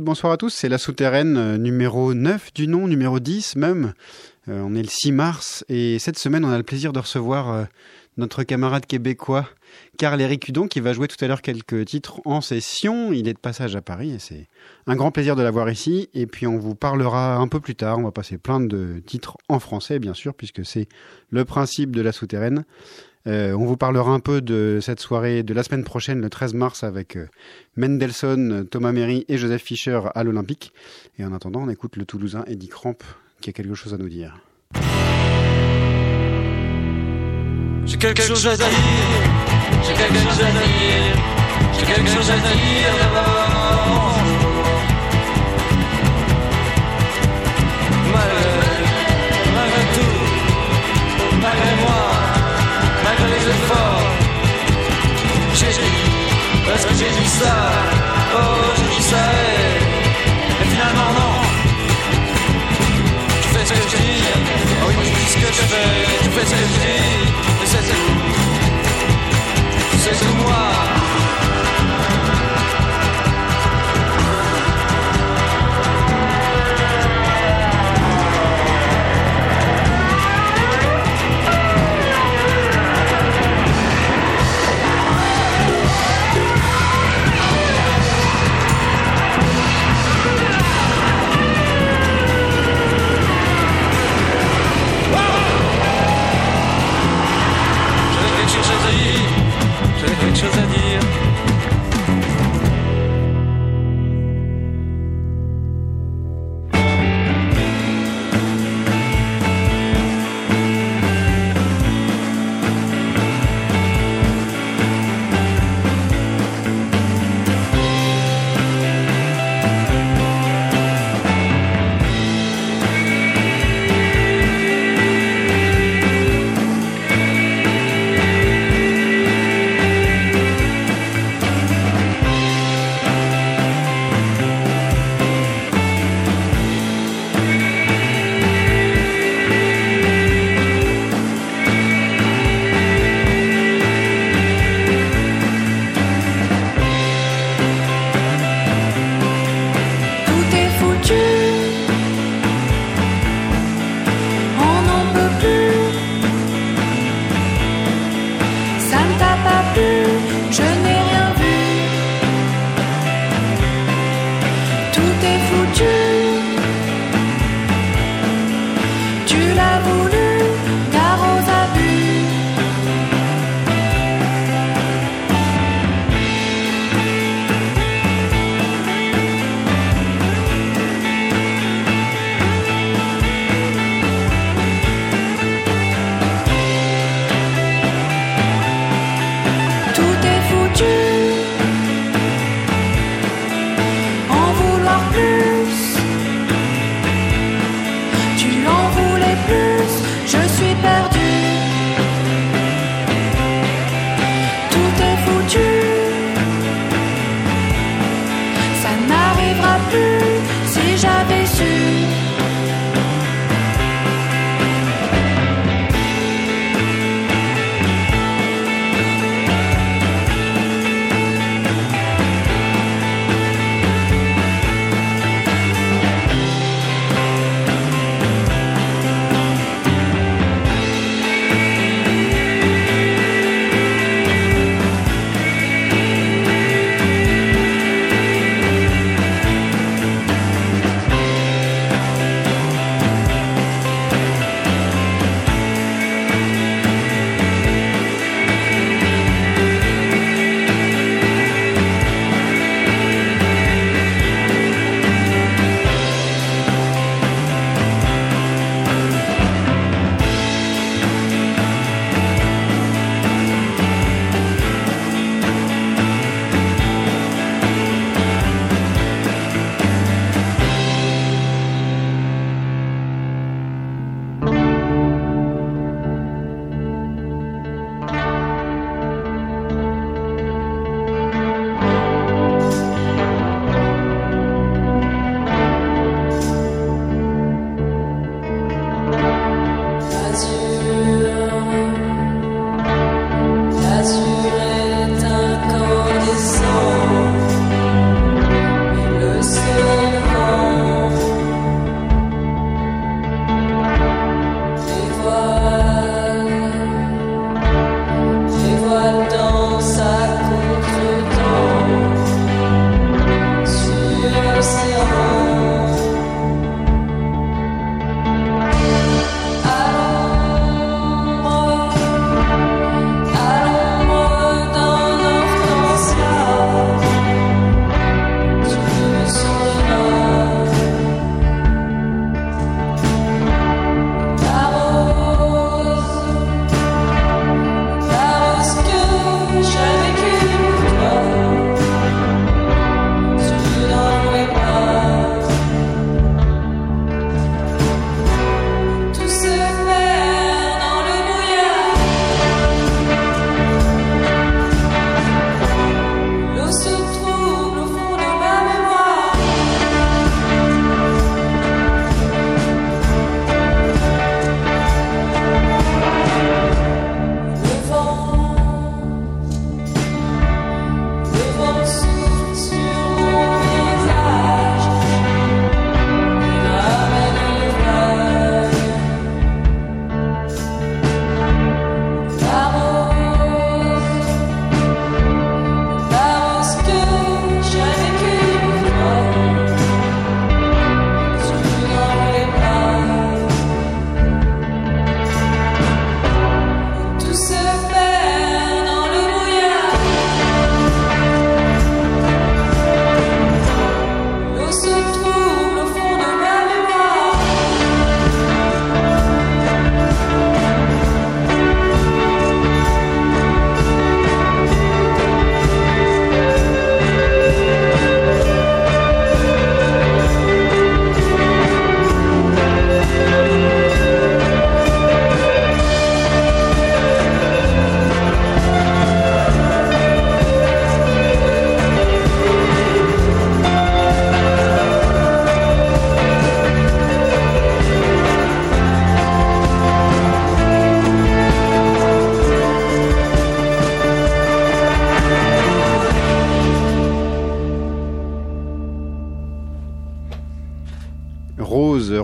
Bonsoir à tous. C'est la souterraine euh, numéro 9 du nom, numéro 10 même. Euh, on est le 6 mars et cette semaine, on a le plaisir de recevoir euh, notre camarade québécois Carl-Éric Hudon qui va jouer tout à l'heure quelques titres en session. Il est de passage à Paris et c'est un grand plaisir de l'avoir ici. Et puis on vous parlera un peu plus tard. On va passer plein de titres en français, bien sûr, puisque c'est le principe de la souterraine. Euh, on vous parlera un peu de cette soirée de la semaine prochaine, le 13 mars, avec euh, Mendelssohn, Thomas Méry et Joseph Fischer à l'Olympique. Et en attendant, on écoute le Toulousain Eddie Cramp qui a quelque chose à nous dire. J'ai dit, parce que j'ai dit ça, oh j'ai dit ça, et, et finalement non. Tu fais ce que je dis, oh oui, je dis ce que je fais, tu fais ce que je dis, et c'est tout. C'est tout moi. choses à dire.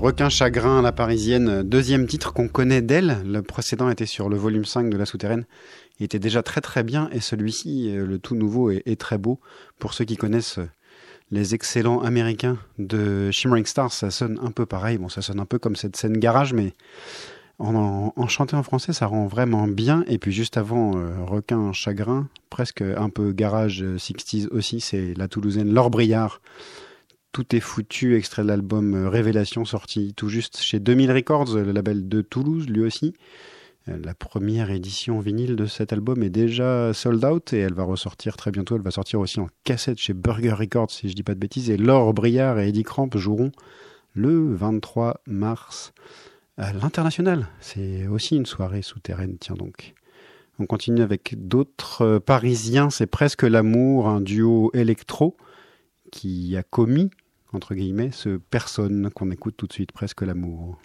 Requin Chagrin, la parisienne, deuxième titre qu'on connaît d'elle. Le précédent était sur le volume 5 de La Souterraine. Il était déjà très très bien et celui-ci, euh, le tout nouveau, est, très beau. Pour ceux qui connaissent les excellents américains de Shimmering Stars, ça sonne un peu pareil. Bon, ça sonne un peu comme cette scène garage, mais en, en, chanté en français, ça rend vraiment bien. Et puis juste avant, euh, Requin Chagrin, presque un peu garage 60s aussi, c'est la Toulousaine Laure Briard. Tout est foutu, extrait de l'album euh, Révélation, sorti tout juste chez 2000 Records, le label de Toulouse, lui aussi. Euh, la première édition vinyle de cet album est déjà sold out et elle va ressortir très bientôt. Elle va sortir aussi en cassette chez Burger Records, si je dis pas de bêtises. Et Laure Briard et Eddie Cramp joueront le 23 mars à l'international. C'est aussi une soirée souterraine, tiens donc. On continue avec d'autres euh, parisiens. C'est presque l'amour, un duo électro qui a commis, entre guillemets, ce personne qu'on écoute tout de suite, presque l'amour.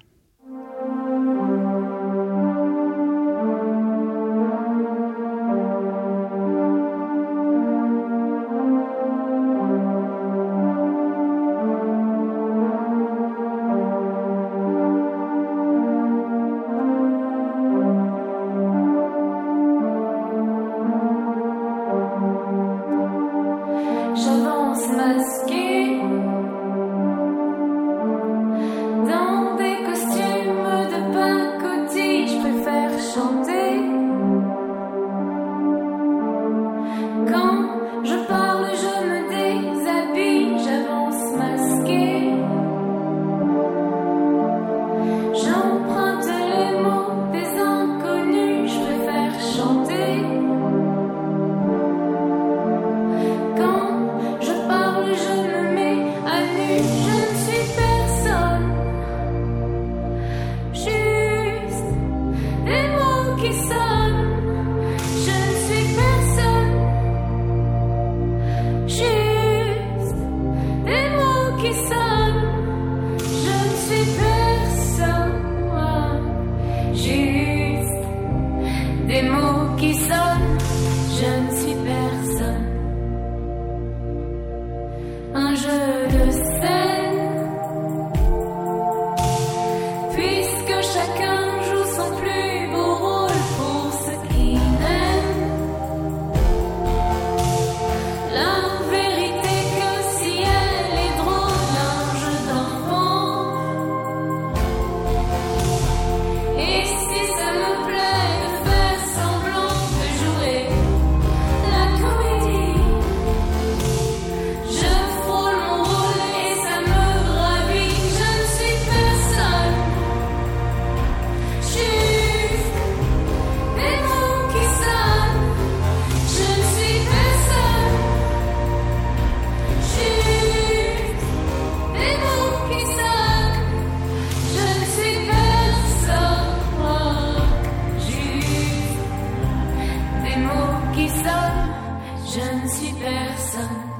Je ne suis personne.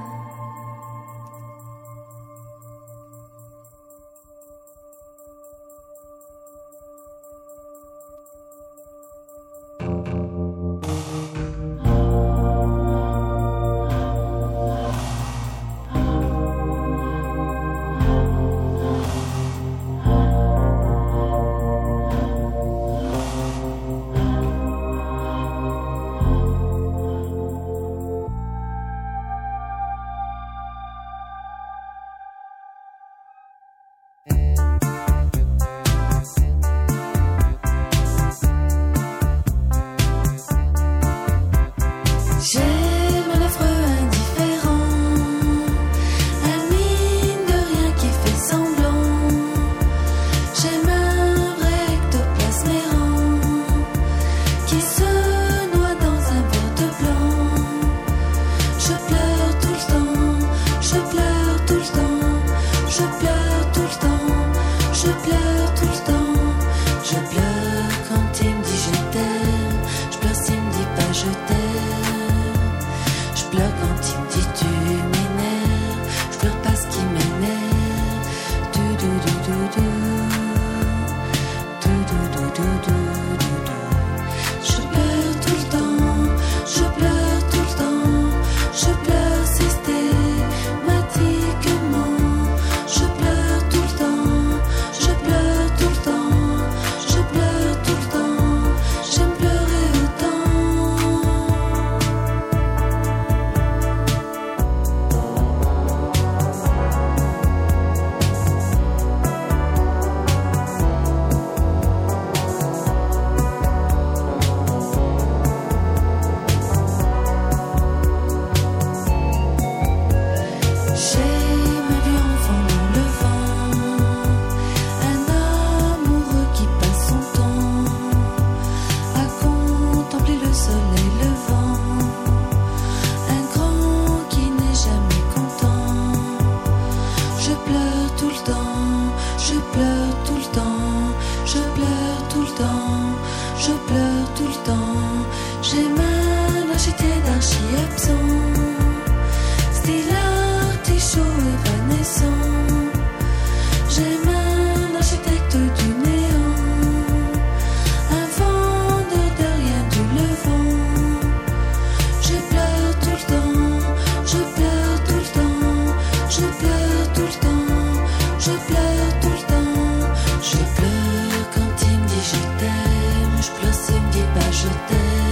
je close et me pas.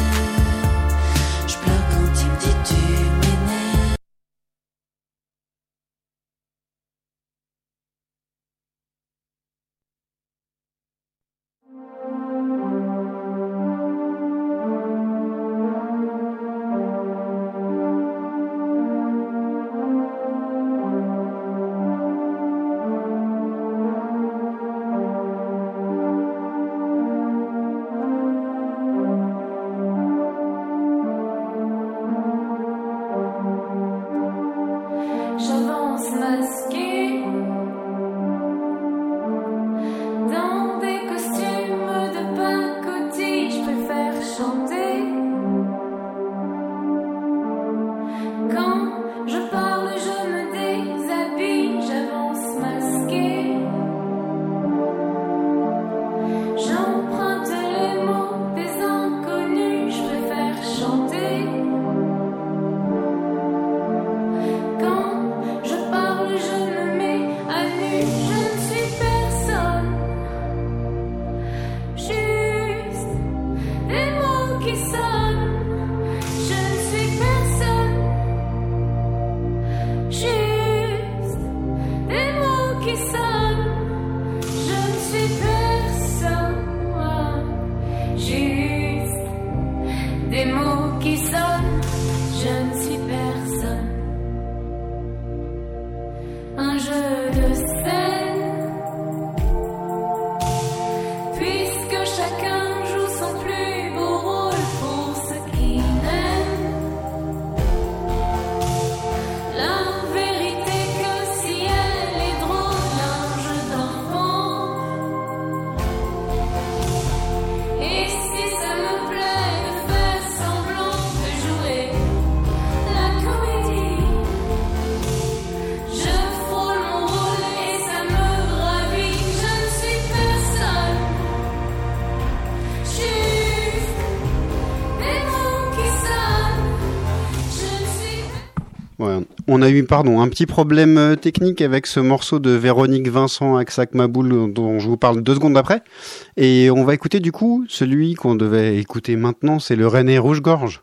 On a eu pardon un petit problème euh, technique avec ce morceau de Véronique Vincent Aksak Maboul dont je vous parle deux secondes après. Et on va écouter du coup celui qu'on devait écouter maintenant, c'est le René Rouge-Gorge.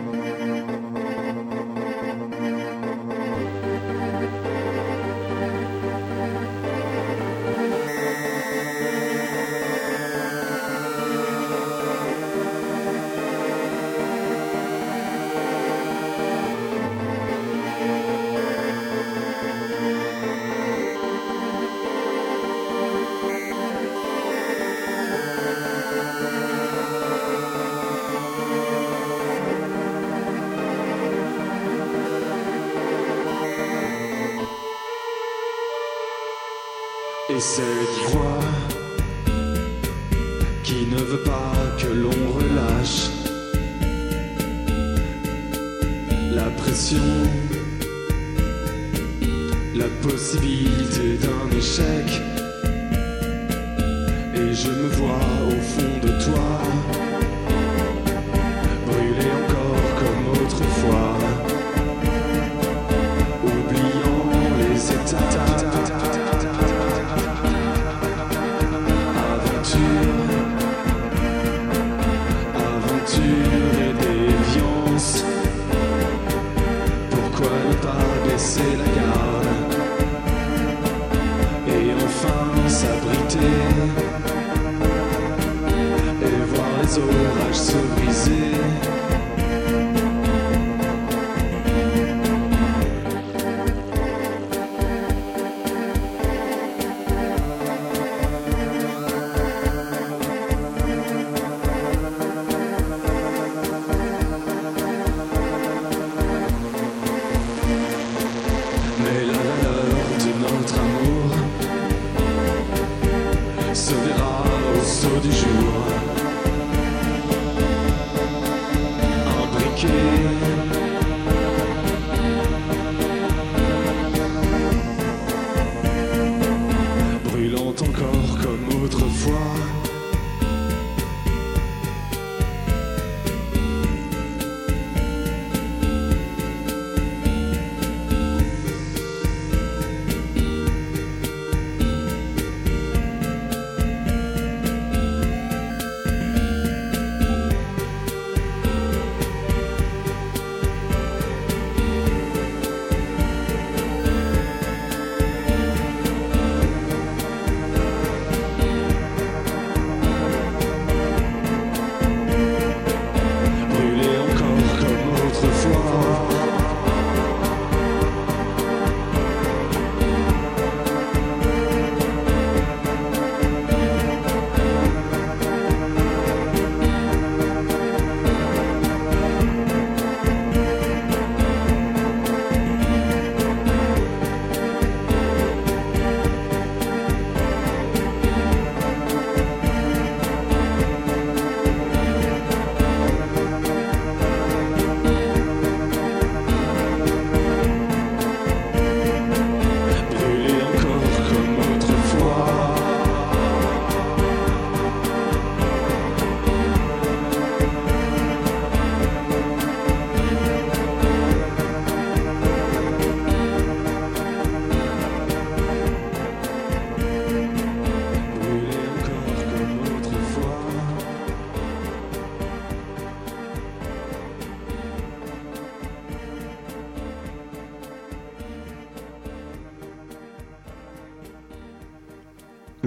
qui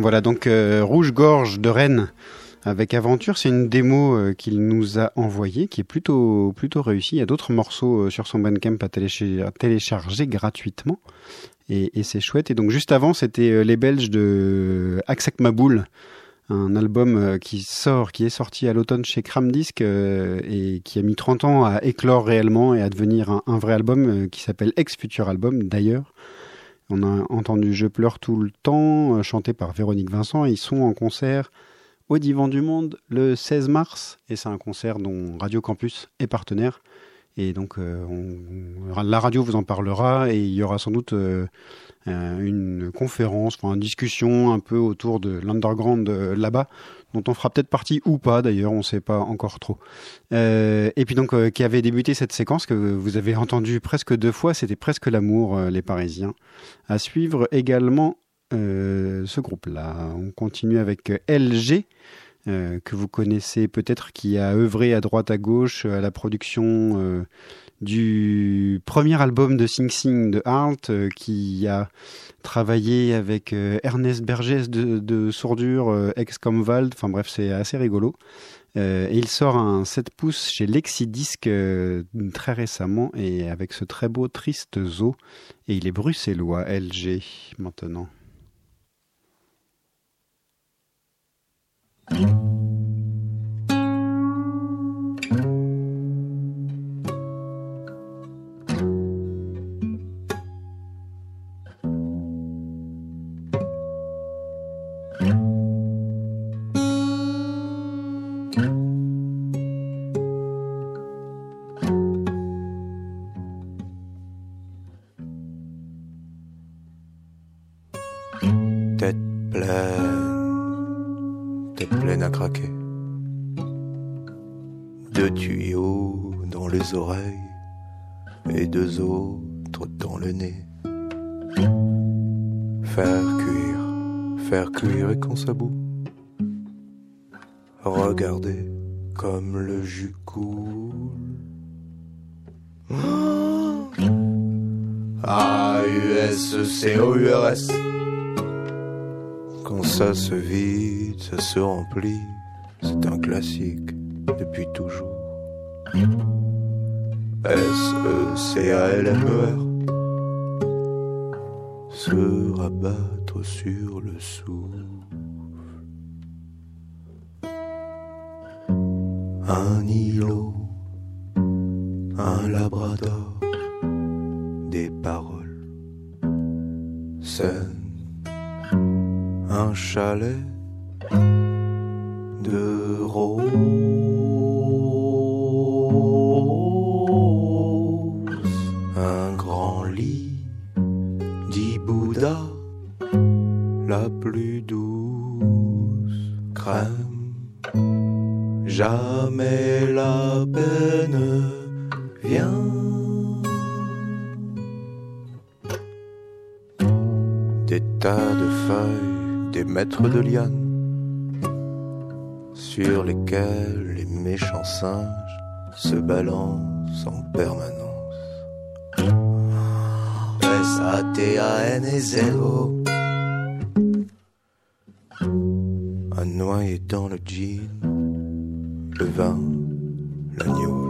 Voilà donc euh, Rouge Gorge de Rennes avec Aventure, c'est une démo euh, qu'il nous a envoyée qui est plutôt plutôt réussie. Il y a d'autres morceaux euh, sur son Bandcamp à, à télécharger gratuitement et, c'est chouette. Et donc juste avant, c'était les Belges de Aksak Maboul, un album qui sort, qui est sorti à l'automne chez Cramdisc et qui a mis 30 ans à éclore réellement et à devenir un, un vrai album qui s'appelle Ex Future Album d'ailleurs. On a entendu Je pleure tout le temps, euh, chanté par Véronique Vincent. Ils sont en concert au Divan du Monde le 16 mars. Et c'est un concert dont Radio Campus est partenaire. Et donc, euh, la radio vous en parlera. Et il y aura sans doute euh, une conférence, enfin une discussion un peu autour de l'underground là-bas, dont on fera peut-être partie ou pas d'ailleurs, on ne sait pas encore trop. Euh, et puis donc, euh, qui avait débuté cette séquence que vous avez entendu presque deux fois, c'était presque l'amour, euh, les Parisiens. À suivre également ce groupe-là. On continue avec LG. que vous connaissez peut-être, qui a œuvré à droite à gauche à la production du premier album de Sing Sing de Arlt, euh, qui a travaillé avec euh, Ernest Bergès de, Sourdure, euh, ex-Comvald, enfin bref, c'est assez rigolo. Euh, et il sort un 7 pouces chez Lexidisc très récemment et avec ce très beau Triste Zoo. Et il est bruxellois, LG, maintenant. Un îlot, un labrador, des paroles saines, un chalet de rose. Jamais la peine vient. Des tas de feuilles, des mètres de lianes, sur lesquels les méchants singes se balancent en permanence. dans le jean, le vin, l'agneau.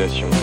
destination.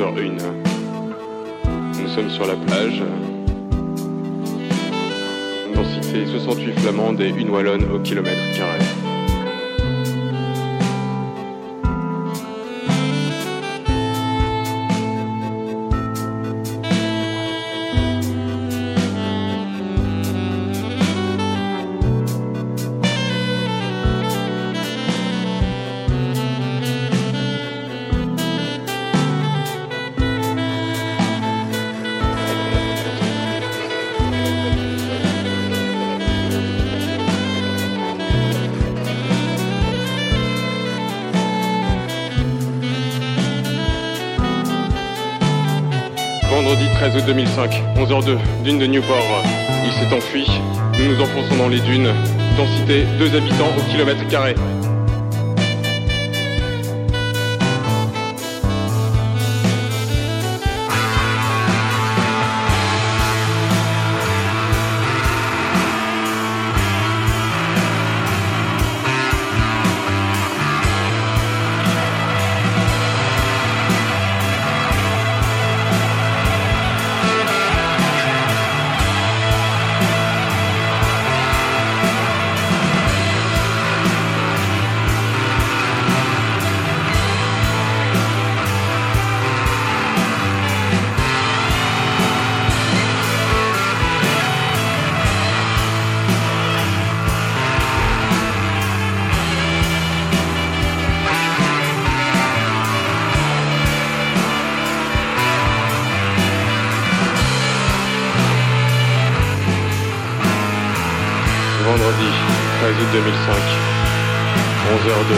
11h01. Nous sommes sur la plage. Densité 68 flamandes et une wallonne au kilomètre carré. Vendredi 13 août 2005, 11h02, dune de Newport. Il s'est enfui. Nous nous enfonçons dans les dunes. Densité 2 habitants au kilomètre carré. 2005, 11h02.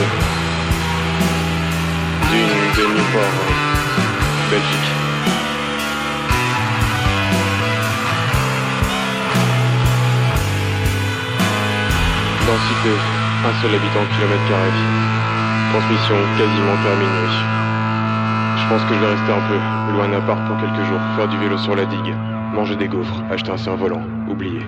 Dune de Newport, Belgique. Densité, un seul habitant kilomètre carré. Transmission quasiment terminée. Je pense que je vais rester un peu, loin d'un parc pour quelques jours, faire du vélo sur la digue, manger des gaufres, acheter un cerf-volant, oublier.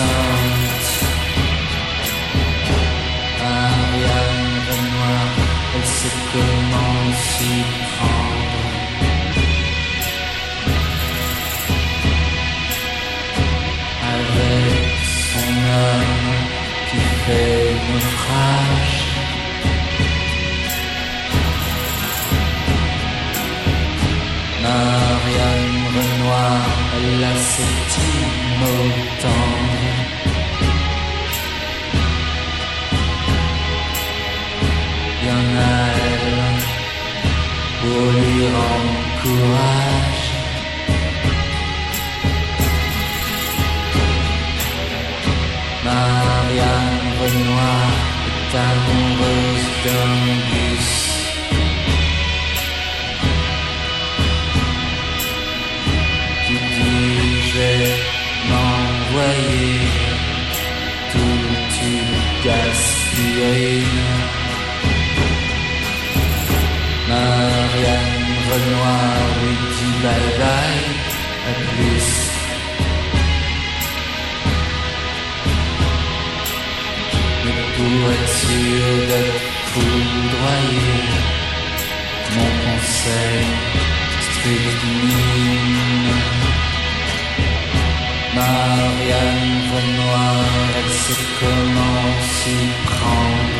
sounds Un elle sait comment s'y prendre Avec son homme qui fait naufrage Marianne Renoir, la septime autant pour lui courage. Marianne Renoir est amoureuse d'un bus. qui dit je vais m'envoyer toute une gaspillerie. Marianne Renoir lui dit bye bye, à plus. Mais pour être sûr d'être foudroyé, mon conseil strychnine. Marianne Renoir, elle sait comment s'y prendre.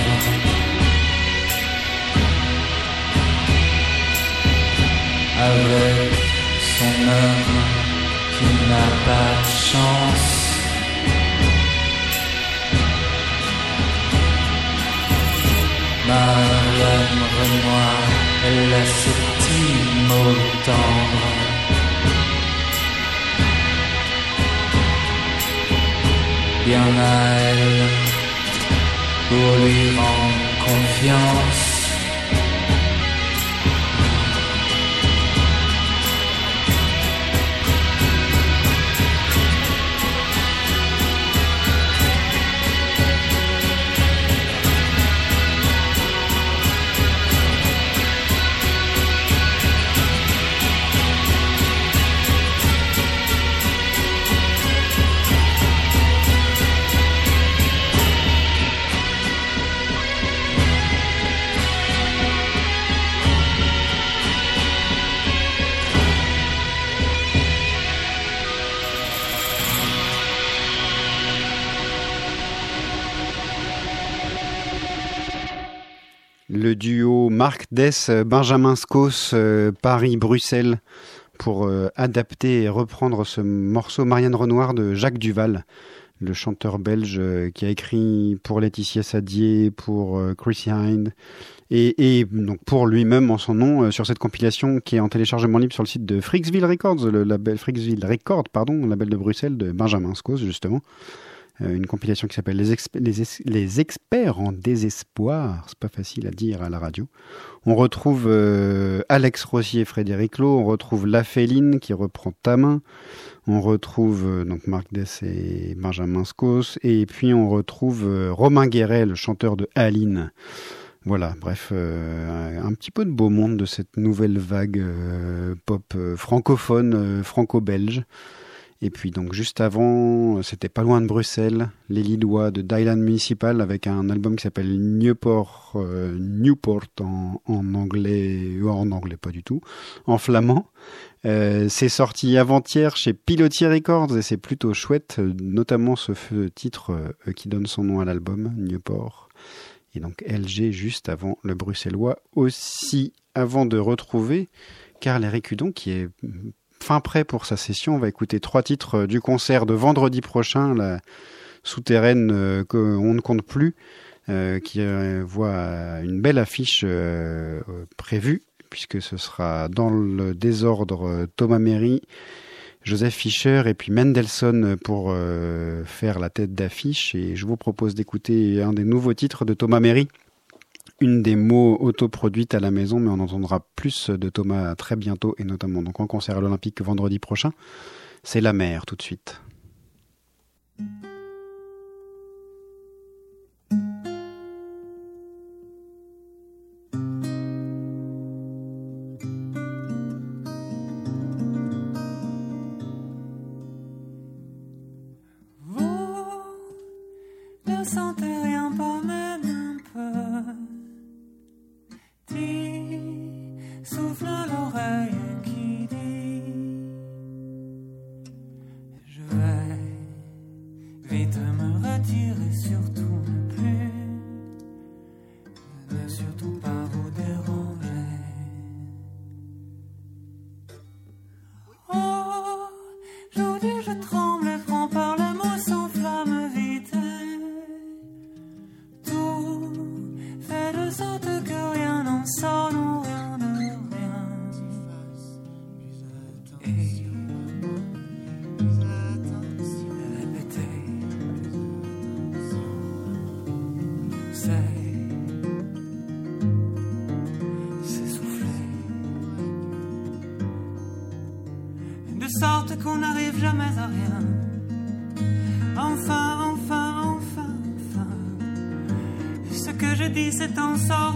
Avec son homme qui n'a pas de chance. Marianne Renoir, elle a ses petits mots tendres. Bien à elle pour lui rendre confiance. Duo Marc Dess, Benjamin Scos, euh, Paris-Bruxelles, pour euh, adapter et reprendre ce morceau Marianne Renoir de Jacques Duval, le chanteur belge euh, qui a écrit pour Laetitia Sadier, pour euh, Chrissy Hind, et, pour lui-même en son nom euh, sur cette compilation qui est en téléchargement libre sur le site de Frixville Records, le label Frixville Records, pardon, label de Bruxelles de Benjamin Scos justement. Euh, une compilation qui s'appelle les, Exp- les, Es- les experts en désespoir. C'est pas facile à dire à la radio. On retrouve euh, Alex Rossier et Frédéric Lowe. On retrouve La Féline qui reprend Ta main. On retrouve euh, donc Marc Dess et Benjamin Scos. Et puis on retrouve Romain Guéret, le chanteur de Aline. Voilà, bref, un petit peu de beau monde de cette nouvelle vague pop francophone, franco-belge. Et puis donc juste avant, euh, c'était pas loin de Bruxelles, les Lillois de Dylan Municipal avec un album qui s'appelle Newport, euh, Newport en, anglais, ou en anglais pas du tout, en flamand. Euh, c'est sorti avant-hier chez Pilotier Records et c'est plutôt chouette, euh, notamment ce titre euh, qui donne son nom à l'album, Newport. Et donc LG juste avant le bruxellois aussi, avant de retrouver Carl Eric Hudon qui est fin prêt pour sa session. On va écouter trois titres euh, du concert de vendredi prochain, la souterraine euh, qu'on ne compte plus, euh, qui voit une belle affiche prévue, puisque ce sera dans le désordre Thomas Méry, Joseph Fischer et puis Mendelssohn pour faire la tête d'affiche. Et je vous propose d'écouter un des nouveaux titres de Thomas Méry. Une des mots autoproduites à la maison, mais on entendra plus de Thomas très bientôt, et notamment donc en concert à l'Olympique vendredi prochain. C'est la mer tout de suite. Que je dis,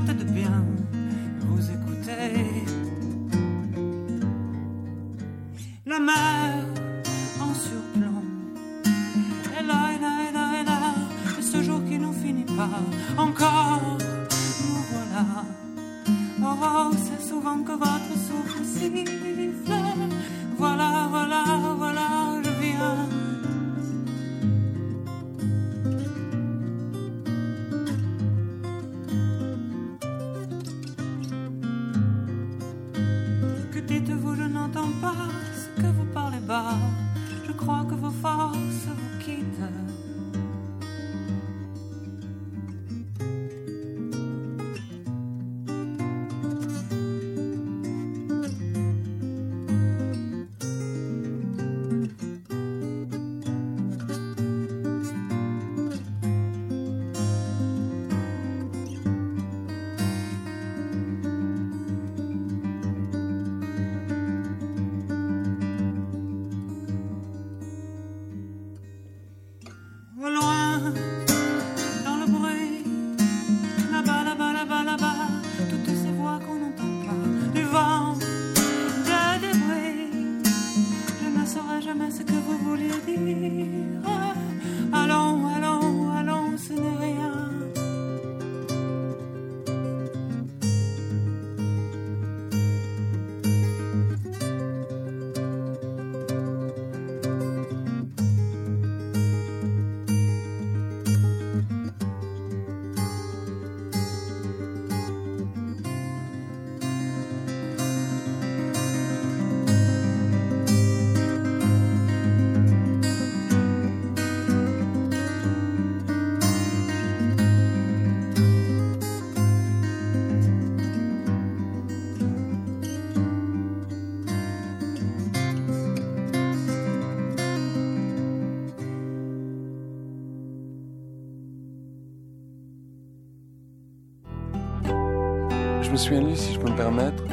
Je de lui, si je peux me permettre.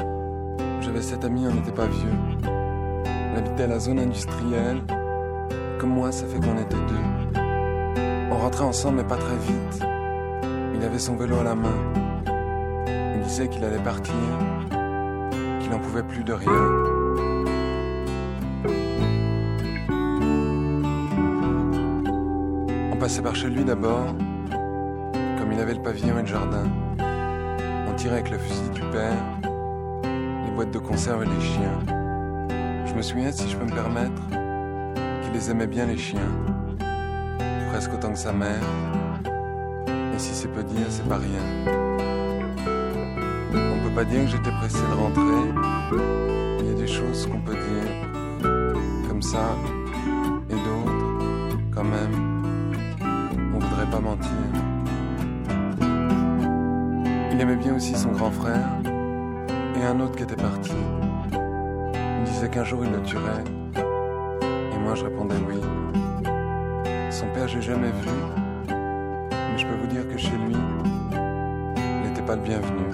J'avais cet ami, on n'était pas vieux. On habitait la zone industrielle. Comme moi, ça fait qu'on était deux. On rentrait ensemble, mais pas très vite. Il avait son vélo à la main. Il disait qu'il allait partir, qu'il n'en pouvait plus de rien. On passait par chez lui d'abord. Comme il avait le pavillon et le jardin, tirait avec le fusil du père, les boîtes de conserve et les chiens. Je me souviens, si je peux me permettre, qu'il les aimait bien les chiens, presque autant que sa mère. Et si c'est peu dire, c'est pas rien. On peut pas dire que j'étais pressé de rentrer. Il y a des choses qu'on peut dire comme ça et d'autres quand même. Il aimait bien aussi son grand frère et un autre qui était parti. Il disait qu'un jour il le tuerait. Et moi je répondais oui. Son père j'ai jamais vu. Mais je peux vous dire que chez lui, il n'était pas le bienvenu.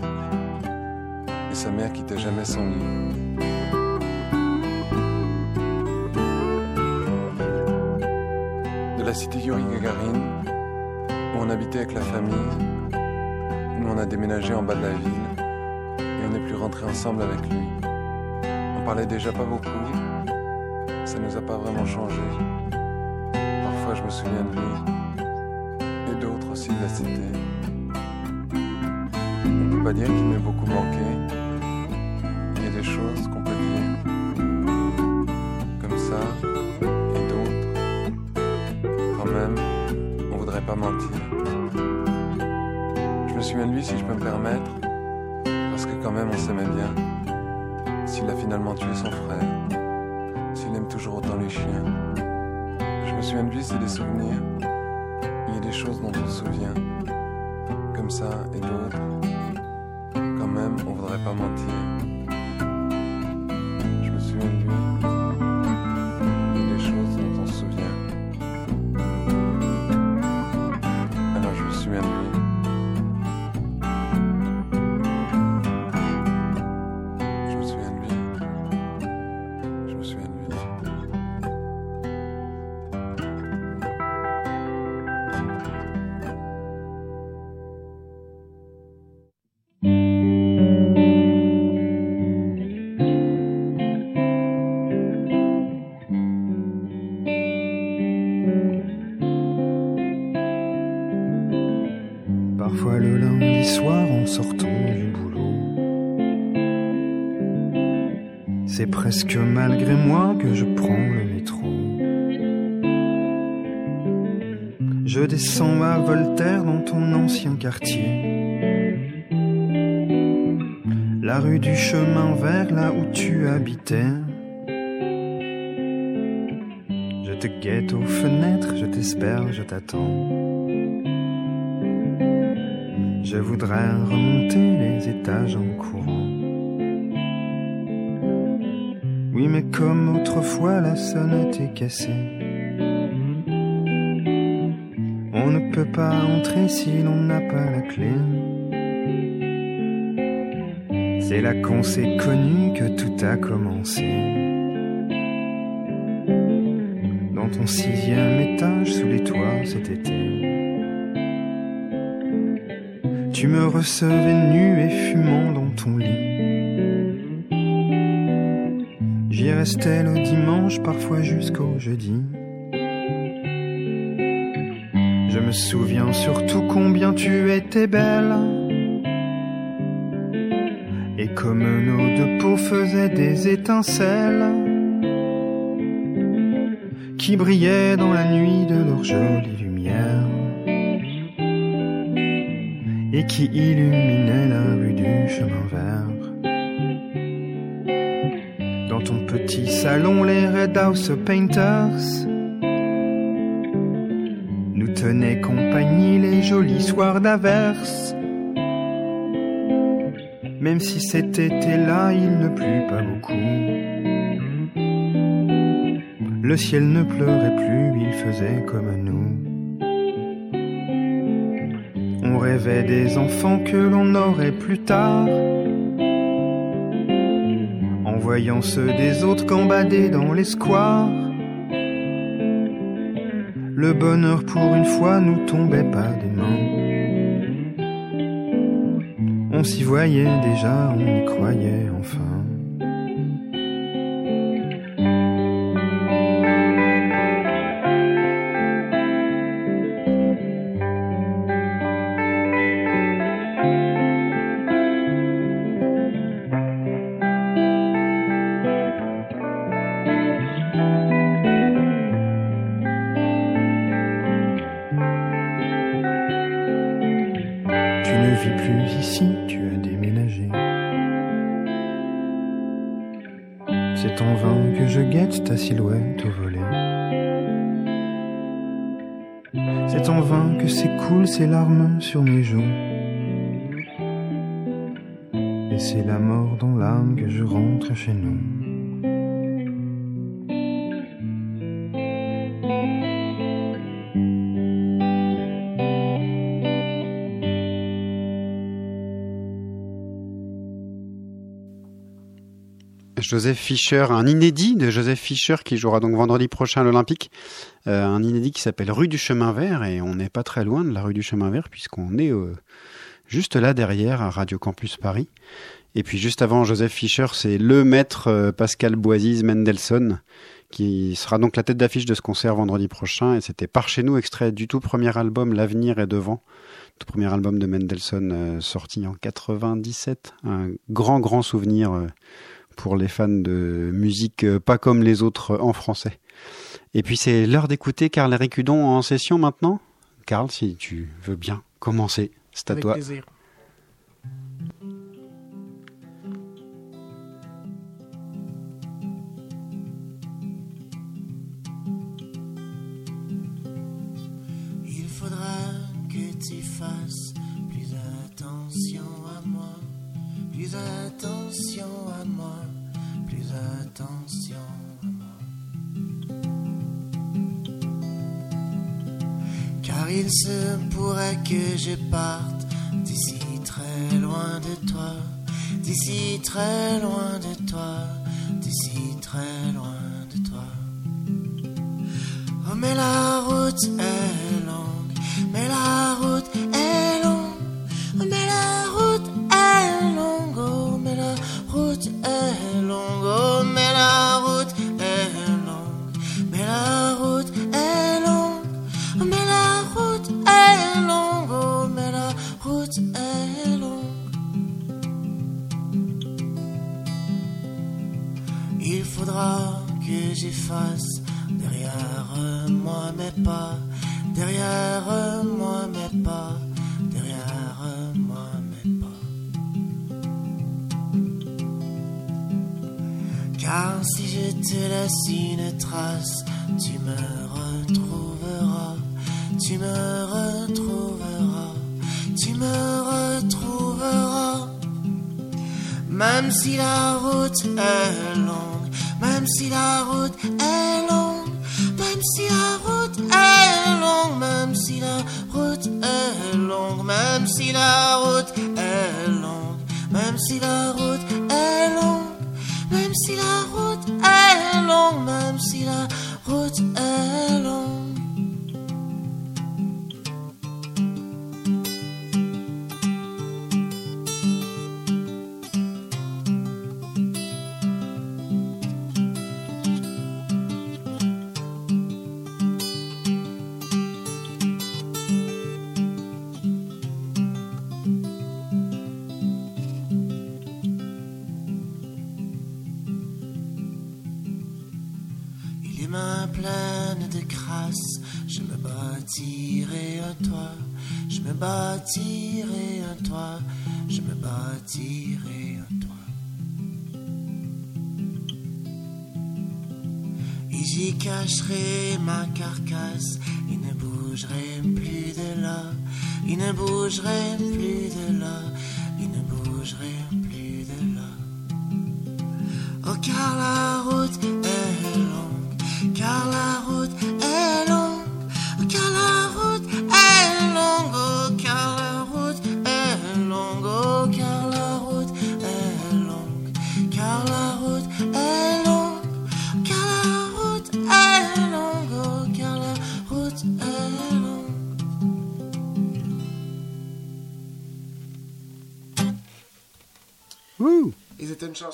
Et sa mère quittait jamais son lit. De la cité Yuri Gagarin, où on habitait avec la famille, on a déménagé en bas de la ville et on n'est plus rentré ensemble avec lui. On parlait déjà pas beaucoup, ça nous a pas vraiment changé. Parfois, je me souviens de lui et d'autres aussi de la cité. On peut pas dire qu'il m'ait beaucoup manqué. Même on s'aimait bien. S'il a finalement tué son frère, s'il aime toujours autant les chiens. Je me souviens de lui, c'est des souvenirs. Il y a des choses dont on se souvient, comme ça et d'autres. Quand même, on voudrait pas mentir. C'est presque malgré moi que je prends le métro. Je descends à Voltaire dans ton ancien quartier. La rue du chemin vert, là où tu habitais. Je te guette aux fenêtres, je t'espère, je t'attends. Je voudrais remonter les étages en courant. Oui, mais comme autrefois la sonnette est cassée. On ne peut pas entrer si l'on n'a pas la clé. C'est là qu'on s'est connu que tout a commencé. Dans ton sixième étage sous les toits cet été. Tu me recevais nu et fumant dans ton lit. Le dimanche, parfois jusqu'au jeudi. Je me souviens surtout combien tu étais belle. Et comme nos deux peaux faisaient des étincelles qui brillaient dans la nuit de leur jolie lumière et qui illuminaient la rue du chemin vert. Salon, les Red House Painters nous tenaient compagnie les jolis soirs d'averse. Même si cet été-là, il ne plut pas beaucoup. Le ciel ne pleurait plus, il faisait comme nous. On rêvait des enfants que l'on aurait plus tard. Voyant ceux des autres gambader dans les squares. Le bonheur pour une fois nous tombait pas des mains. On s'y voyait déjà, on y croyait enfin. C'est la mort dans l'âme que je rentre chez nous. Joseph Fischer, un inédit de Joseph Fischer qui jouera donc vendredi prochain à l'Olympique. Euh, un inédit qui s'appelle Rue du Chemin Vert et on n'est pas très loin de la rue du Chemin Vert puisqu'on est euh, juste là derrière à Radio Campus Paris. Et puis juste avant Joseph Fischer, c'est le maître euh, Pascal Boisise Mendelssohn qui sera donc la tête d'affiche de ce concert vendredi prochain. Et c'était par chez nous, extrait du tout premier album L'avenir est devant, tout premier album de Mendelssohn euh, sorti en 97. Un grand, grand souvenir euh, pour les fans de musique pas comme les autres en français. Et puis c'est l'heure d'écouter Karl Ricudon en session maintenant. Karl, si tu veux bien commencer, c'est à Avec toi. plaisir. Il faudra que tu fasses plus attention à moi, plus attention à moi, plus attention Car il se pourrait que je parte d'ici très loin de toi, d'ici très loin de toi, d'ici très loin de toi. Oh, mais la route est longue, mais la route est longue, oh, mais la route est longue, oh, mais la route est derrière moi mes pas, derrière moi mes pas, derrière moi mes pas. Car si je te laisse une trace, tu me retrouveras, tu me retrouveras, tu me retrouveras. Même si la route est longue, même si la route est longue, même si la route est longue, même si la route est longue, même si la route est longue, même si la route est longue, même si la route est longue, même si la route est longue. De crasse, je me bâtirai un toit, je me bâtirai un toit, je me bâtirai un toit. Et j'y cacherai ma carcasse, il ne bougerait plus de là, il ne bougerait plus de là,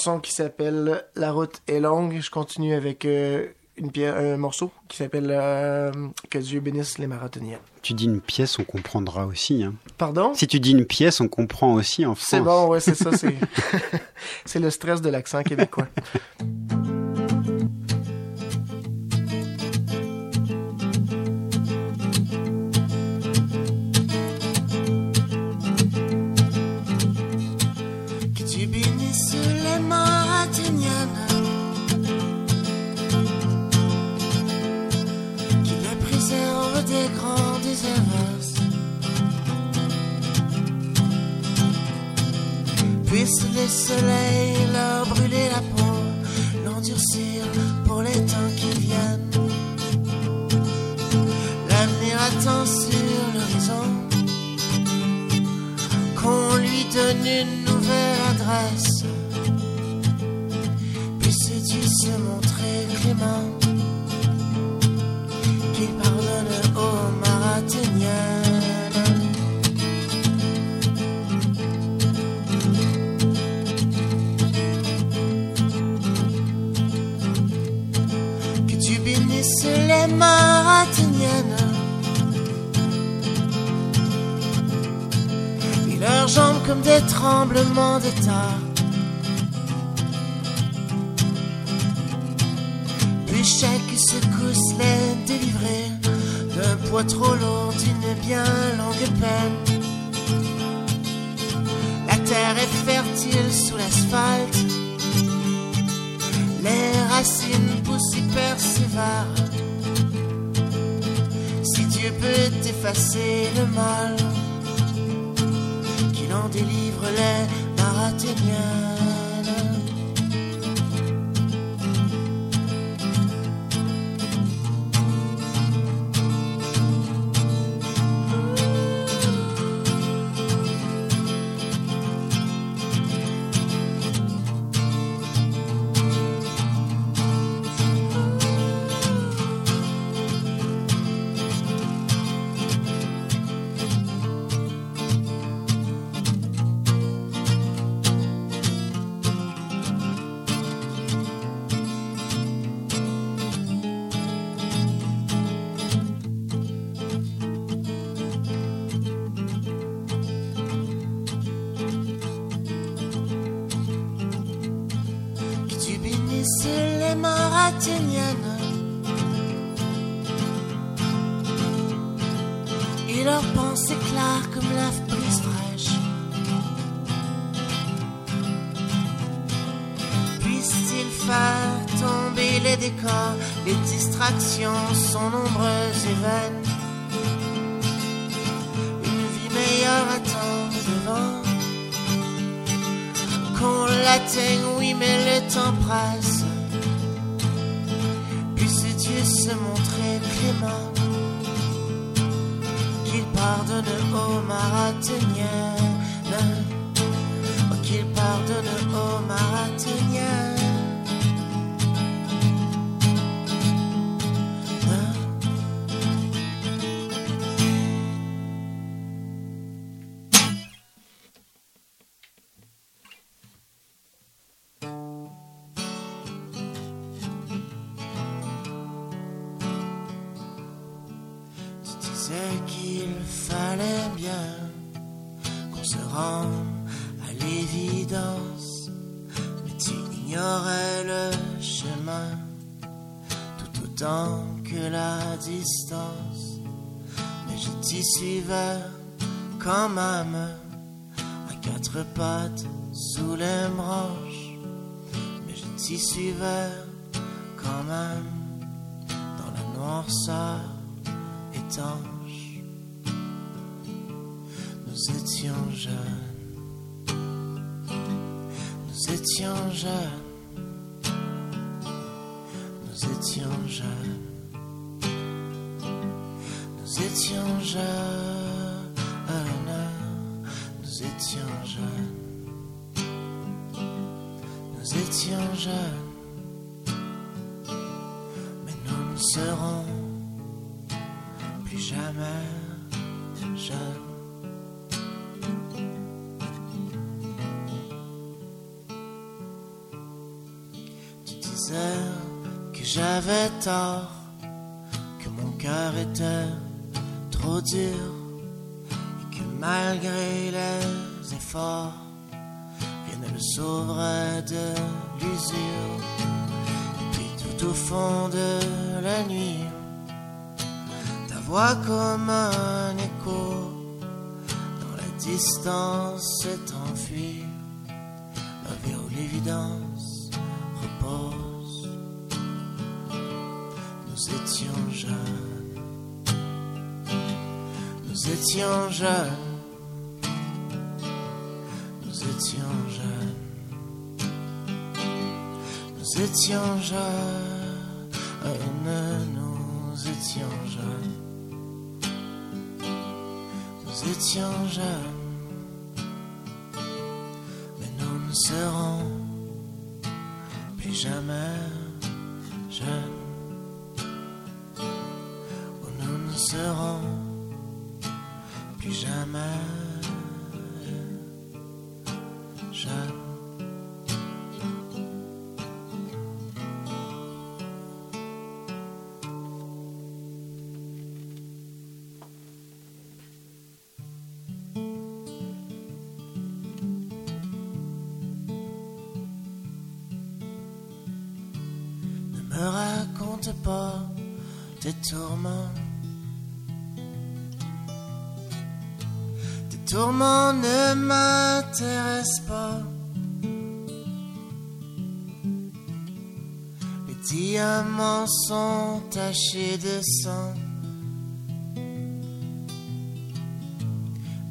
chanson qui s'appelle La route est longue. Je continue avec euh, une pierre, un morceau qui s'appelle euh, Que Dieu bénisse les marathoniens. Tu dis une pièce, on comprendra aussi. hein. Pardon? Si tu dis une pièce, on comprend aussi en France. C'est bon, ouais, c'est ça. C'est le stress de l'accent québécois. Puisse le soleil leur brûler la peau L'endurcir pour les temps qui viennent L'avenir attend sur l'horizon qu'on lui donne une nouvelle adresse. Puisse Dieu se montrer clément, qu'il pardonne aux marathoniennes. Les marathoniennes. et leurs jambes comme des tremblements de terre. Puis chaque secousse les délivrer d'un poids trop lourd d'une bien longue peine. La terre est fertile sous l'asphalte, les racines poussent y persévèrent. Si Dieu peut effacer le mal, qu'il en délivre les marathoniennes. Nous étions jeunes, nous étions jeunes, nous étions jeunes, nous étions jeunes, mais nous ne serons plus jamais jeunes. J'avais tort, que mon cœur était trop dur, et que malgré les efforts, rien ne le sauverait de l'usure. Et puis tout au fond de la nuit, ta voix comme un écho dans la distance s'est enfuie. Vie où l'évidence repose. Nous étions jeunes, nous étions jeunes, nous étions jeunes, nous étions jeunes, nous étions jeunes, mais nous ne serons plus jamais jeunes. Plus jamais jeunes. Ne me raconte pas tes tourments. Tourments ne m'intéressent pas. Les diamants sont tachés de sang.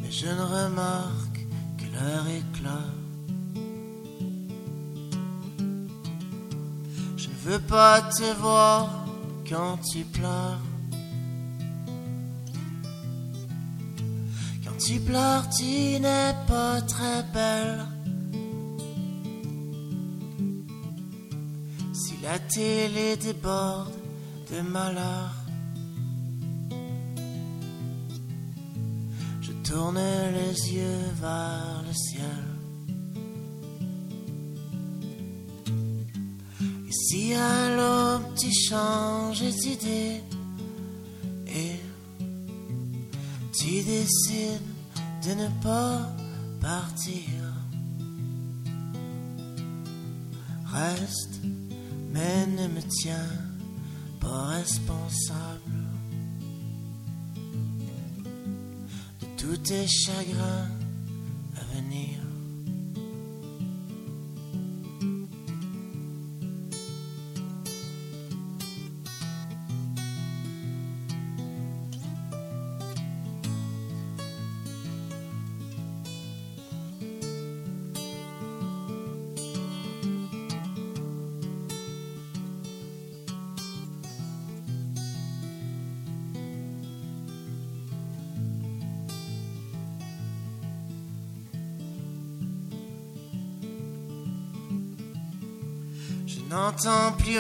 Mais je ne remarque que leur éclat. Je ne veux pas te voir quand tu pleures. Tu pleures, tu n'es pas très belle. Si la télé déborde de malheur, je tourne les yeux vers le ciel. Et si à l'aube tu changes d'idée et tu décides de ne pas partir, reste, mais ne me tiens pas responsable de tous tes chagrins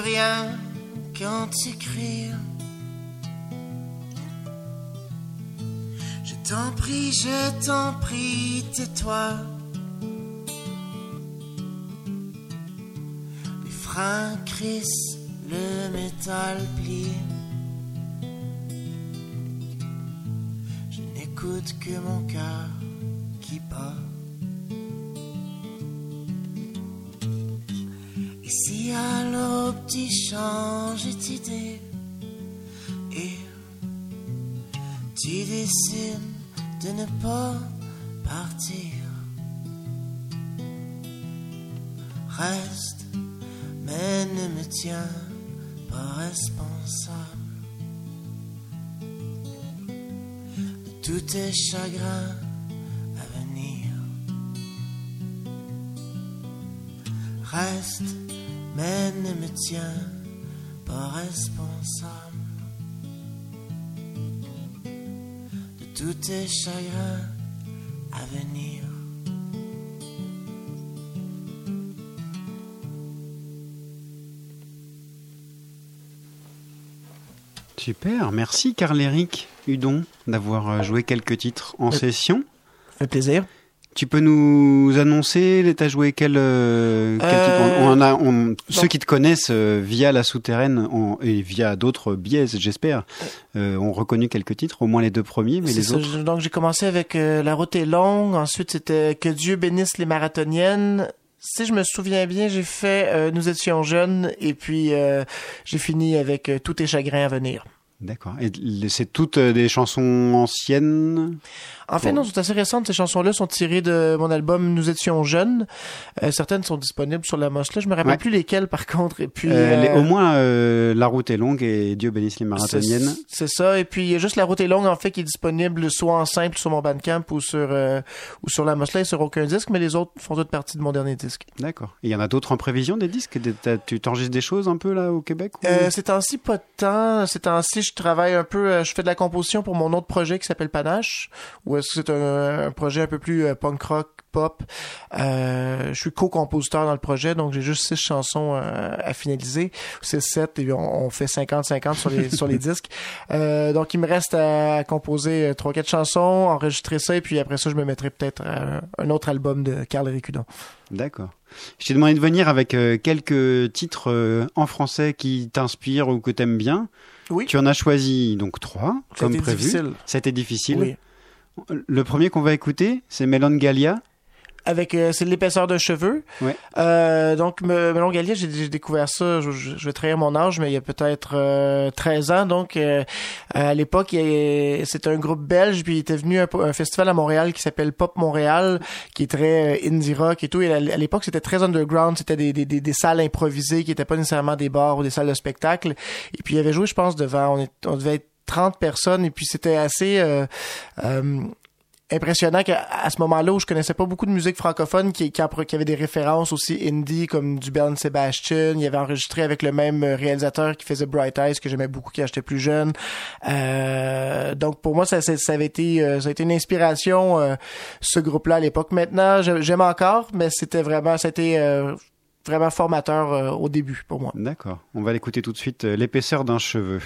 rien quand tu cries. Je t'en prie, je t'en prie, tais-toi. Les freins crissent, le métal plie. Je n'écoute que mon cœur tous tes chagrins à venir. Reste, mais ne me tiens pas responsable de tous tes chagrins à venir. Super, merci Carl-Éric Hudon d'avoir euh, joué quelques titres en Euh, session. fait plaisir. Tu peux nous annoncer, t'as joué quel, euh, quel Euh, type on, on en a, on-. Ceux qui te connaissent euh, via la souterraine et via d'autres biais, j'espère, euh, ont reconnu quelques titres, au moins les deux premiers, mais les ça, autres. je- donc j'ai commencé avec euh, La route est longue, ensuite c'était Que Dieu bénisse les marathoniennes. Si je me souviens bien, j'ai fait euh, Nous étions jeunes et puis euh, j'ai fini avec euh, Tous tes chagrins à venir. D'accord. Et c'est toutes euh, des chansons anciennes? En fait, non, sont assez récentes. Ces chansons-là sont tirées de mon album Nous étions jeunes. Euh, certaines sont disponibles sur la moche. Là, je me rappelle Ouais. plus lesquelles, par contre. Et puis, Euh, les- euh, au moins, euh, la route est longue et Dieu bénisse les marathoniennes. C'est ça. Et puis, il y a juste La route est longue, en fait, qui est disponible soit en simple sur mon Bandcamp ou sur, ou sur la Mosley sur aucun disque, mais les autres font toutes partie de mon dernier disque. D'accord. Et il y en a d'autres en prévision des disques? Des- Tu t'enregistres des choses un peu là au Québec ou- ces temps-ci, pas de temps. Ces temps-ci, je travaille un peu, je fais de la composition pour mon autre projet qui s'appelle Panache, où c'est un, un projet un peu plus euh, punk rock, pop. Euh, je suis co-compositeur dans le projet, donc j'ai juste six chansons euh, à finaliser. C'est sept, et on, on fait 50-50 sur les, sur les disques. Donc il me reste à, composer trois, quatre chansons, enregistrer ça, et puis après ça, je me mettrai peut-être un autre album de Carl Ricudon. D'accord. Je t'ai demandé de venir avec euh, quelques titres euh, en français qui t'inspirent ou que t'aimes bien. Oui. Tu en as choisi donc trois, Ça comme prévu. difficile. Été difficile. Oui. Le premier qu'on va écouter, c'est Melon Galia. avec euh, c'est l'épaisseur de cheveux. Ouais. Euh, donc me- Melon Gallier, j'ai découvert ça, je, je- vais trahir mon âge, mais il y a peut-être euh, 13 ans. Donc euh, à l'époque, c'était un groupe belge, puis il était venu à un, un festival à Montréal qui s'appelle Pop Montréal, qui est très euh, indie rock et tout. Et à, à l'époque, c'était très underground, c'était des, des, des, des salles improvisées qui étaient pas nécessairement des bars ou des salles de spectacle. Et puis il y avait joué, je pense, devant, on, est, on devait être 30 personnes, et puis c'était assez... euh, euh, impressionnant qu'à ce moment-là où je connaissais pas beaucoup de musique francophone qui, qui, qui avait des références aussi indie comme du Bell Sebastian il avait enregistré avec le même euh, réalisateur qui faisait Bright Eyes que j'aimais beaucoup quand j'étais plus jeune Euh, donc pour moi ça, ça, ça avait été euh, ça a été une inspiration euh, ce groupe-là à l'époque maintenant j'aime encore mais c'était vraiment c'était euh, vraiment formateur au début pour moi D'accord. On va l'écouter tout de suite. L'épaisseur d'un cheveu.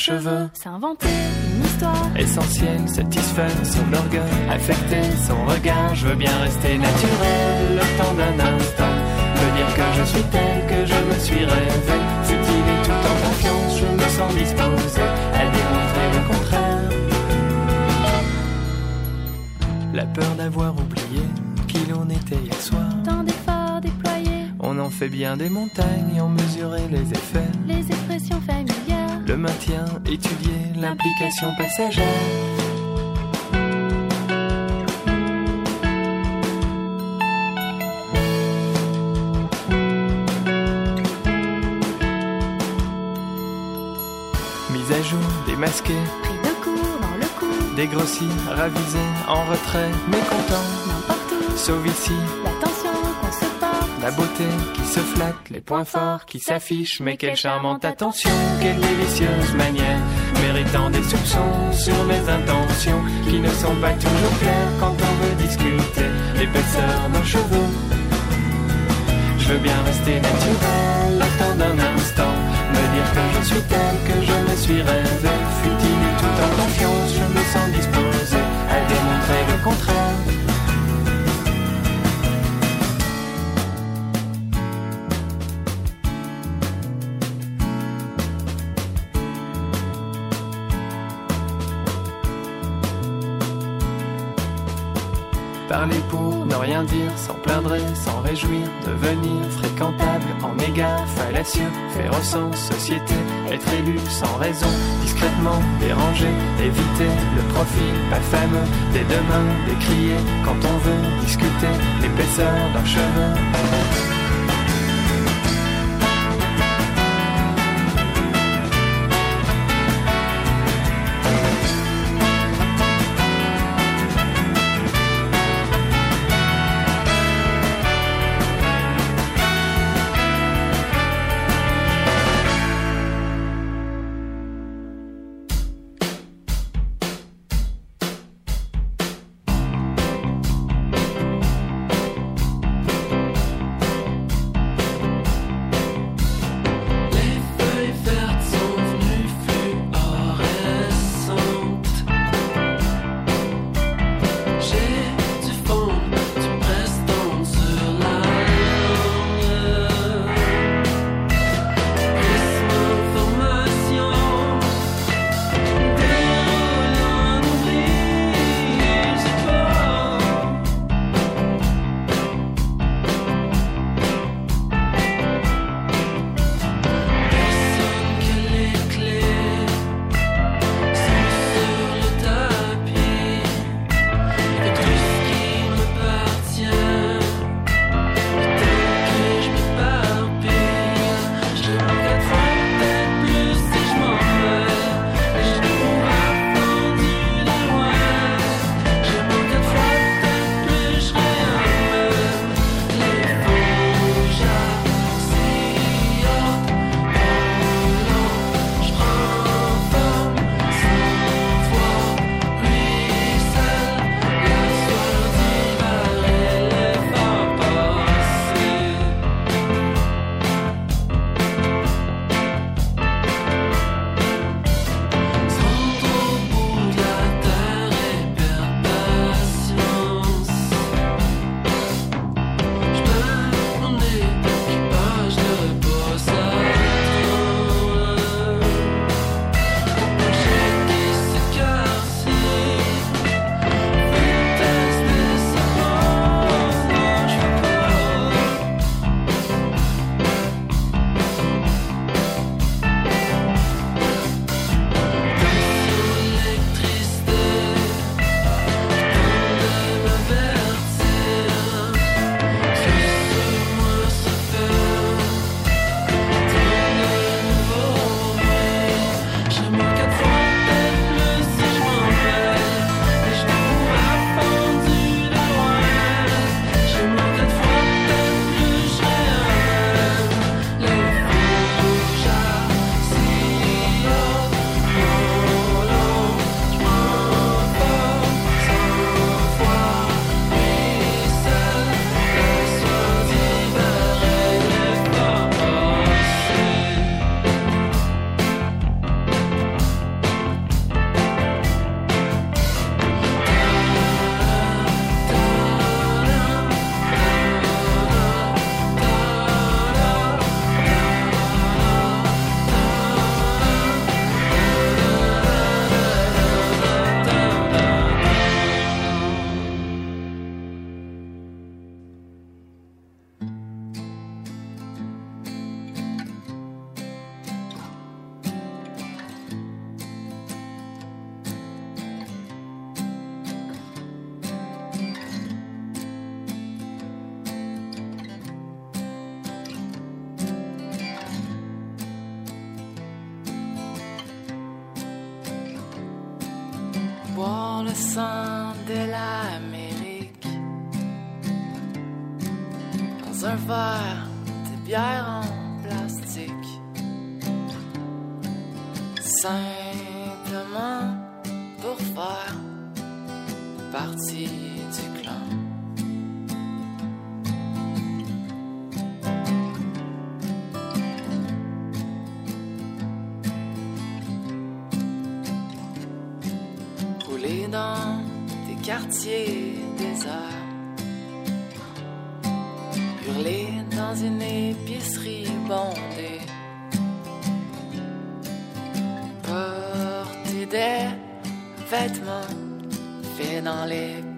Cheveu. S'inventer une histoire. Essentiel, satisfaire son orgueil, affecter son regard. Je veux bien rester naturel le temps d'un instant. Me dire que je suis tel que je me suis rêvé. Futile et tout en confiance, je me sens disposé à démontrer le contraire. La peur d'avoir oublié qui l'on était hier soir. Tant d'efforts déployés. On en fait bien des montagnes, en mesurer les effets. Les. Le maintien, étudier l'implication passagère. Mise à jour, démasqué, Pris de court dans le coup. dégrossi, ravisé, en retrait, mécontent. N'importe où. Sauve ici, L'attention. La beauté qui se flatte, les points forts qui s'affichent, mais quelle charmante attention, quelle délicieuse manière, méritant des soupçons sur mes intentions, qui ne sont pas toujours claires quand on veut discuter l'épaisseur nos cheveux. Je veux bien rester naturel, le temps d'un instant, me dire que je suis tel que je me suis rêvé, futile tout en confiance, je me sens disposé à démontrer le contraire. Rien dire, sans plaindre et sans réjouir, devenir fréquentable en égard fallacieux, faire au sens société, être élu sans raison, discrètement dérangé, éviter le profil pas fameux, des deux mains décrier quand on veut discuter l'épaisseur d'un cheveu. Dans des quartiers déserts. Hurler dans une épicerie bondée. Porter des vêtements faits dans les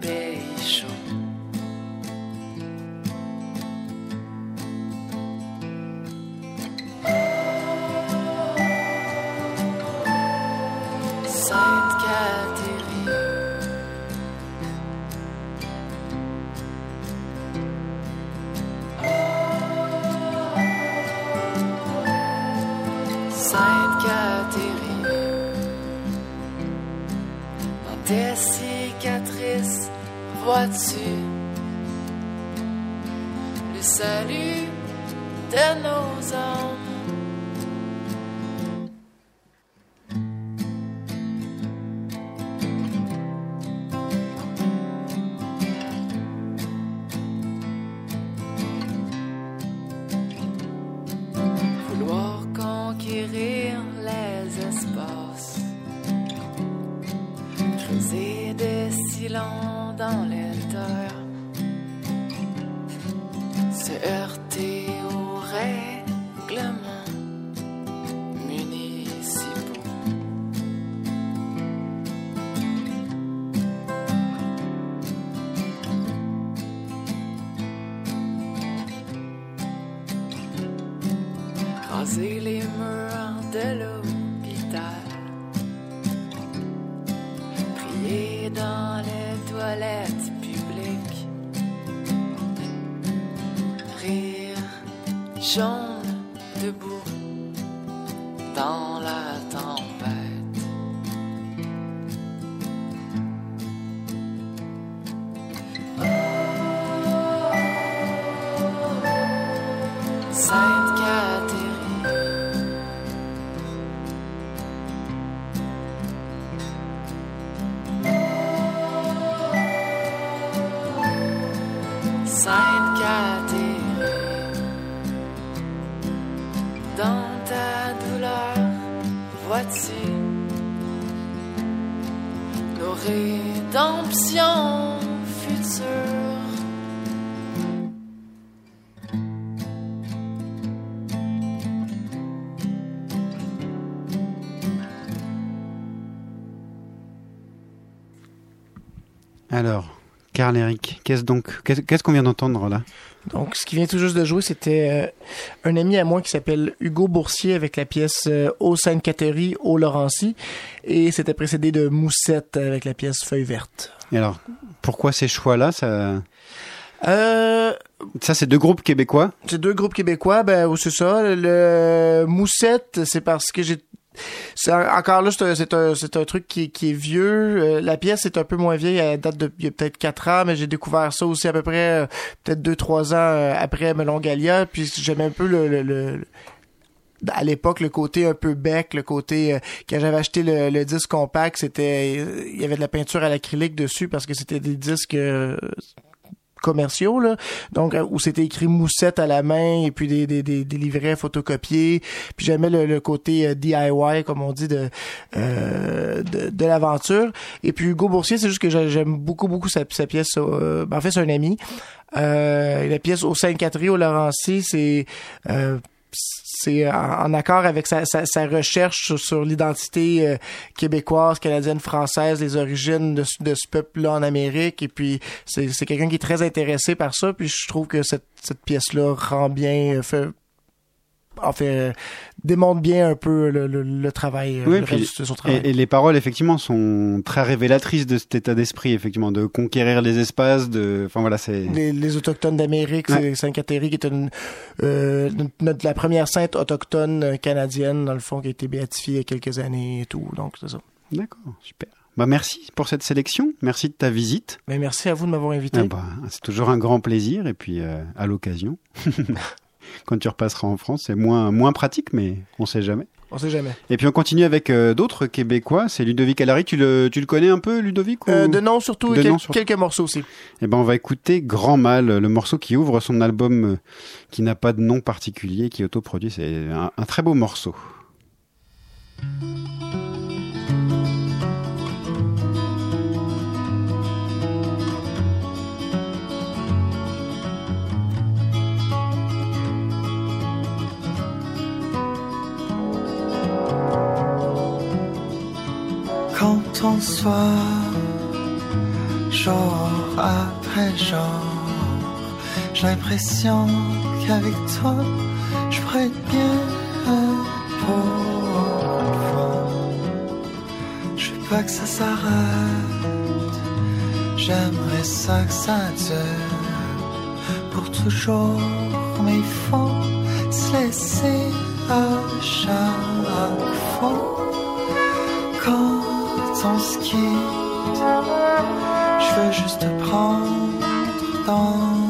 qu'est-ce donc qu'est-ce qu'on vient d'entendre là? Donc, ce qui vient tout juste de jouer, c'était euh, un ami à moi qui s'appelle Hugo Boursier avec la pièce euh, Au Sainte-Catherine, au Laurency. Et c'était précédé de Moussette avec la pièce Feuille verte. Et alors, pourquoi ces choix-là? Ça... Euh, Ça, c'est deux groupes québécois? c'est deux groupes québécois, ben, ou c'est ça. Le Moussette, c'est parce que j'ai encore là, c'est un, c'est un, truc qui, qui est vieux. Euh, la pièce est un peu moins vieille, elle date de il y a peut-être quatre ans, mais j'ai découvert ça aussi à peu près euh, peut-être deux trois ans euh, après Melon Galia. Puis j'aimais un peu le, le, à l'époque le côté un peu bec, le côté euh, quand j'avais acheté le, le disque compact, c'était il y avait de la peinture à l'acrylique dessus parce que c'était des disques commerciaux là. Donc euh, où c'était écrit moussette à la main et puis des, des, des, des livrets photocopiés. Puis j'aimais le, le côté euh, DIY comme on dit de euh, de, de l'aventure. Et puis Hugo Boursier c'est juste que j'a- j'aime beaucoup beaucoup sa, sa pièce euh, ben, en fait c'est un ami. Euh, la pièce au Sainte-Catherine au Laurency c'est euh, c'est en, en accord avec sa, sa, sa recherche sur, sur l'identité euh, québécoise, canadienne, française, les origines de, ce- de ce peuple-là en Amérique. Et puis, c'est c'est quelqu'un qui est très intéressé par ça. Puis, je trouve que cette, cette pièce-là rend bien, euh, fait, en fait, démontre bien un peu le, le, le travail, euh, Oui, le puis- reste de son travail. et, et les paroles, effectivement, sont très révélatrices de cet état d'esprit, effectivement, de conquérir les espaces, de, enfin voilà, c'est. les, les autochtones d'Amérique, Ouais. c'est Sainte-Catherine qui est une, euh, notre, la première sainte autochtone euh, canadienne, dans le fond, qui a été béatifiée il y a quelques années et tout. Donc, c'est ça. D'accord, super. Bah merci pour cette sélection, merci de ta visite. Mais merci à vous de m'avoir invité. Ah bah, c'est toujours un grand plaisir et puis euh, à l'occasion, quand tu repasseras en France, c'est moins moins pratique, mais on sait jamais. On sait jamais. Et puis on continue avec euh, d'autres Québécois. C'est Ludovic Allary. Tu le tu le connais un peu, Ludovic ou... Euh, de nom surtout, De quel- nom surtout. quelques morceaux aussi. Eh ben, on va écouter Grand Mal, le morceau qui ouvre son album euh, qui n'a pas de nom particulier, qui est autoproduit. C'est un, un très beau morceau. Quand on soit jour après jour, j'ai l'impression qu'avec toi, je être bien pour. Je veux pas que ça s'arrête, j'aimerais ça que ça dure pour toujours, mais il faut se laisser à chaque fois quand se quitte. Je veux juste te prendre dans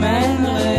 vous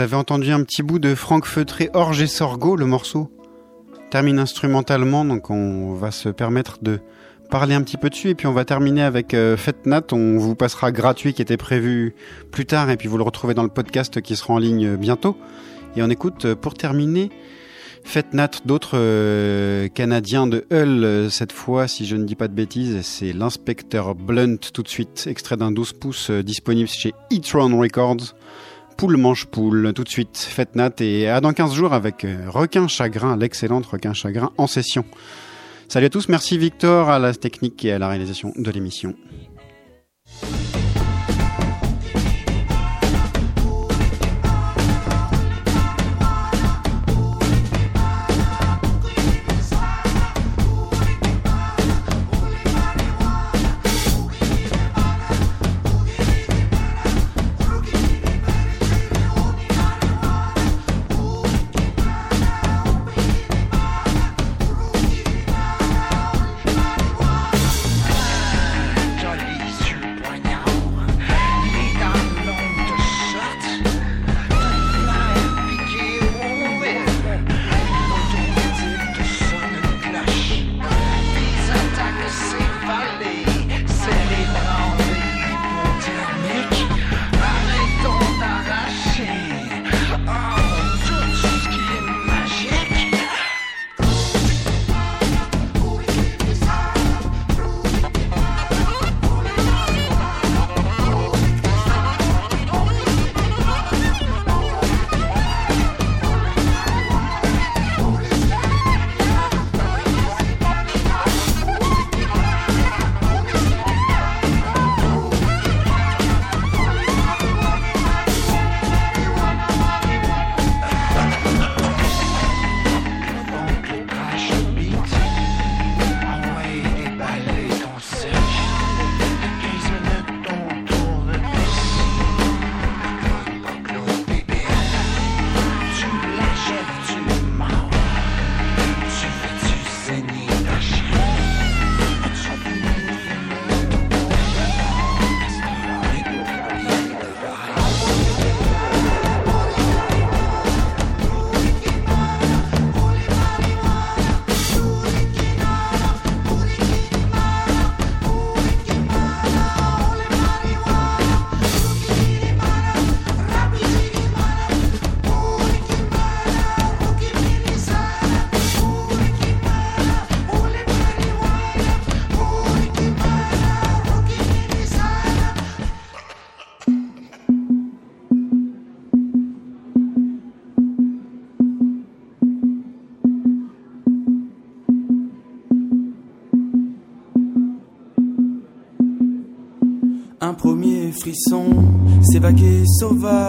avez entendu un petit bout de Franck Feutré, Orge et Sorgho, le morceau termine instrumentalement, donc on va se permettre de parler un petit peu dessus et puis on va terminer avec euh, Fête Nat, on vous passera gratuit qui était prévu plus tard et puis vous le retrouvez dans le podcast qui sera en ligne bientôt. Et on écoute euh, pour terminer Fête Nat d'autres euh, Canadiens de Hull euh, cette fois, si je ne dis pas de bêtises, c'est l'inspecteur Blunt tout de suite, extrait d'un 12 pouces disponible chez E-Tron Records. Poule mange poule, tout de suite, Fête Nat et à dans 15 jours avec euh, Requin Chagrin, l'excellente Requin Chagrin en session. Salut à tous, merci Victor à la technique et à la réalisation de l'émission. Sauvage.